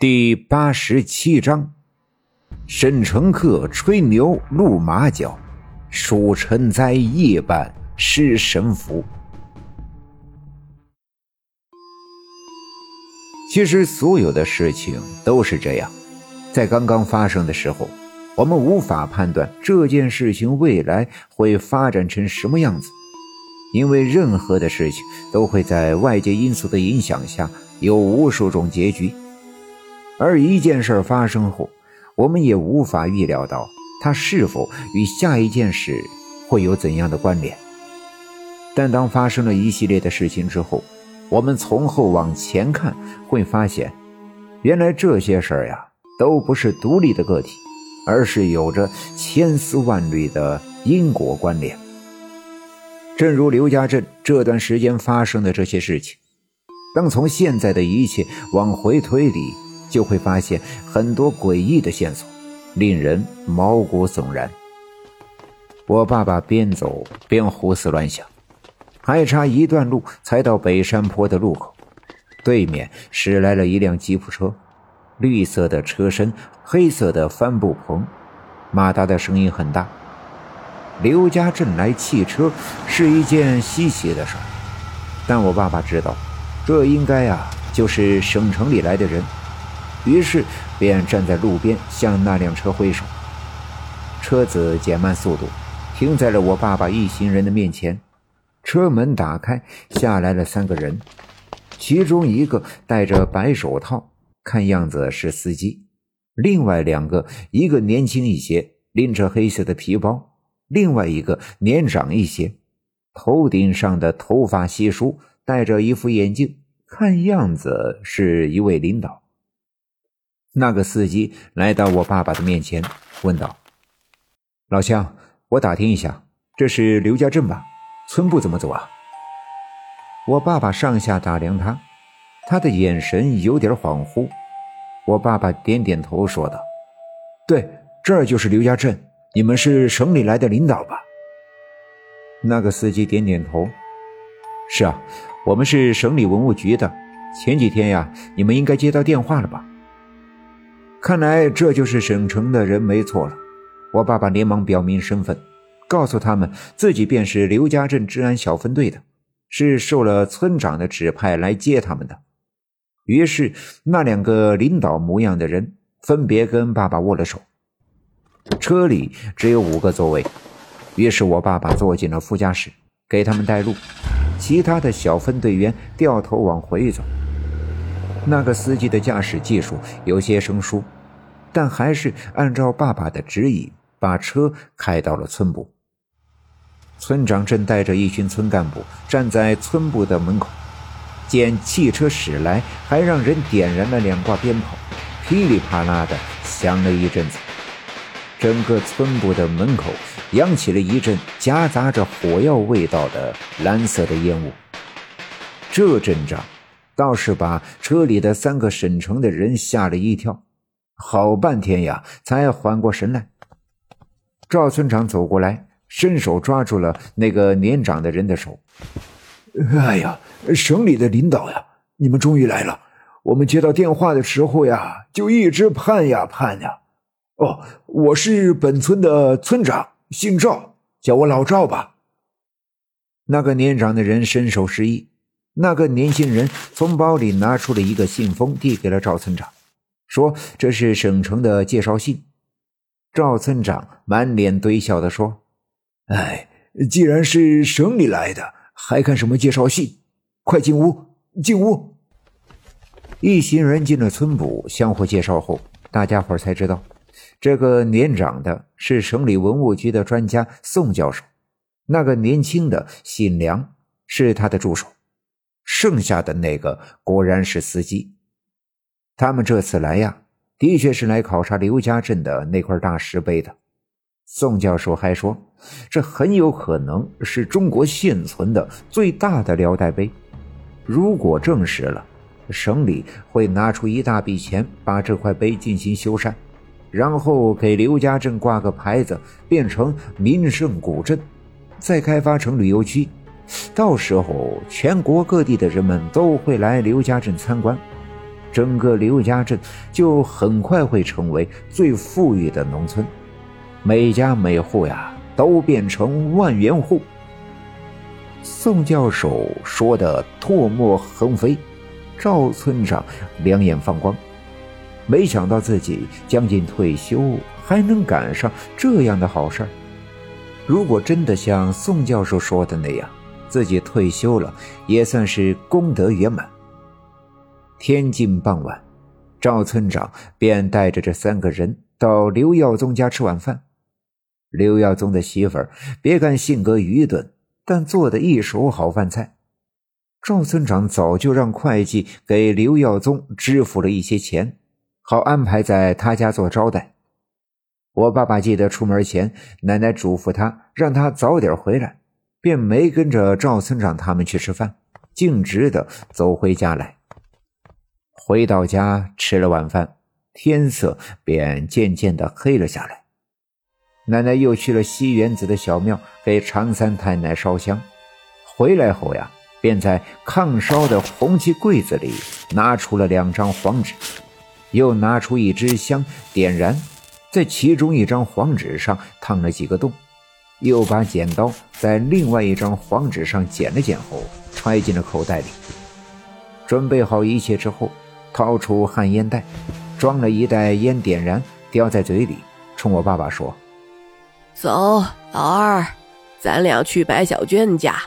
第八十七章，沈乘客吹牛露马脚，蜀臣灾夜半失神符。其实，所有的事情都是这样，在刚刚发生的时候，我们无法判断这件事情未来会发展成什么样子，因为任何的事情都会在外界因素的影响下有无数种结局。而一件事发生后，我们也无法预料到它是否与下一件事会有怎样的关联。但当发生了一系列的事情之后，我们从后往前看，会发现，原来这些事儿呀，都不是独立的个体，而是有着千丝万缕的因果关联。正如刘家镇这段时间发生的这些事情，当从现在的一切往回推理。就会发现很多诡异的线索，令人毛骨悚然。我爸爸边走边胡思乱想，还差一段路才到北山坡的路口，对面驶来了一辆吉普车，绿色的车身，黑色的帆布棚，马达的声音很大。刘家镇来汽车是一件稀奇的事但我爸爸知道，这应该啊就是省城里来的人。于是便站在路边向那辆车挥手。车子减慢速度，停在了我爸爸一行人的面前。车门打开，下来了三个人，其中一个戴着白手套，看样子是司机；另外两个，一个年轻一些，拎着黑色的皮包；另外一个年长一些，头顶上的头发稀疏，戴着一副眼镜，看样子是一位领导。那个司机来到我爸爸的面前，问道：“老乡，我打听一下，这是刘家镇吧？村部怎么走啊？”我爸爸上下打量他，他的眼神有点恍惚。我爸爸点点头，说道：“对，这儿就是刘家镇。你们是省里来的领导吧？”那个司机点点头：“是啊，我们是省里文物局的。前几天呀，你们应该接到电话了吧？”看来这就是省城的人没错了。我爸爸连忙表明身份，告诉他们自己便是刘家镇治安小分队的，是受了村长的指派来接他们的。于是那两个领导模样的人分别跟爸爸握了手。车里只有五个座位，于是我爸爸坐进了副驾驶，给他们带路。其他的小分队员掉头往回走。那个司机的驾驶技术有些生疏，但还是按照爸爸的指引，把车开到了村部。村长正带着一群村干部站在村部的门口，见汽车驶来，还让人点燃了两挂鞭炮，噼里啪啦的响了一阵子，整个村部的门口扬起了一阵夹杂着火药味道的蓝色的烟雾。这阵仗。倒是把车里的三个省城的人吓了一跳，好半天呀才缓过神来。赵村长走过来，伸手抓住了那个年长的人的手。“哎呀，省里的领导呀，你们终于来了！我们接到电话的时候呀，就一直盼呀盼呀。哦，我是本村的村长，姓赵，叫我老赵吧。”那个年长的人伸手示意。那个年轻人从包里拿出了一个信封，递给了赵村长，说：“这是省城的介绍信。”赵村长满脸堆笑的说：“哎，既然是省里来的，还看什么介绍信？快进屋，进屋。”一行人进了村部，相互介绍后，大家伙才知道，这个年长的是省里文物局的专家宋教授，那个年轻的姓梁，是他的助手。剩下的那个果然是司机。他们这次来呀，的确是来考察刘家镇的那块大石碑的。宋教授还说，这很有可能是中国现存的最大的辽代碑。如果证实了，省里会拿出一大笔钱把这块碑进行修缮，然后给刘家镇挂个牌子，变成名胜古镇，再开发成旅游区。到时候，全国各地的人们都会来刘家镇参观。整个刘家镇就很快会成为最富裕的农村，每家每户呀都变成万元户。宋教授说的唾沫横飞，赵村长两眼放光，没想到自己将近退休还能赶上这样的好事儿。如果真的像宋教授说的那样，自己退休了也算是功德圆满。天近傍晚，赵村长便带着这三个人到刘耀宗家吃晚饭。刘耀宗的媳妇儿别看性格愚钝，但做的一手好饭菜。赵村长早就让会计给刘耀宗支付了一些钱，好安排在他家做招待。我爸爸记得出门前，奶奶嘱咐他让他早点回来，便没跟着赵村长他们去吃饭，径直的走回家来。回到家吃了晚饭，天色便渐渐的黑了下来。奶奶又去了西园子的小庙给常三太奶烧香，回来后呀，便在炕烧的红漆柜子里拿出了两张黄纸，又拿出一支香点燃，在其中一张黄纸上烫了几个洞，又把剪刀在另外一张黄纸上剪了剪后揣进了口袋里。准备好一切之后。掏出旱烟袋，装了一袋烟，点燃，叼在嘴里，冲我爸爸说：“走，老二，咱俩去白小娟家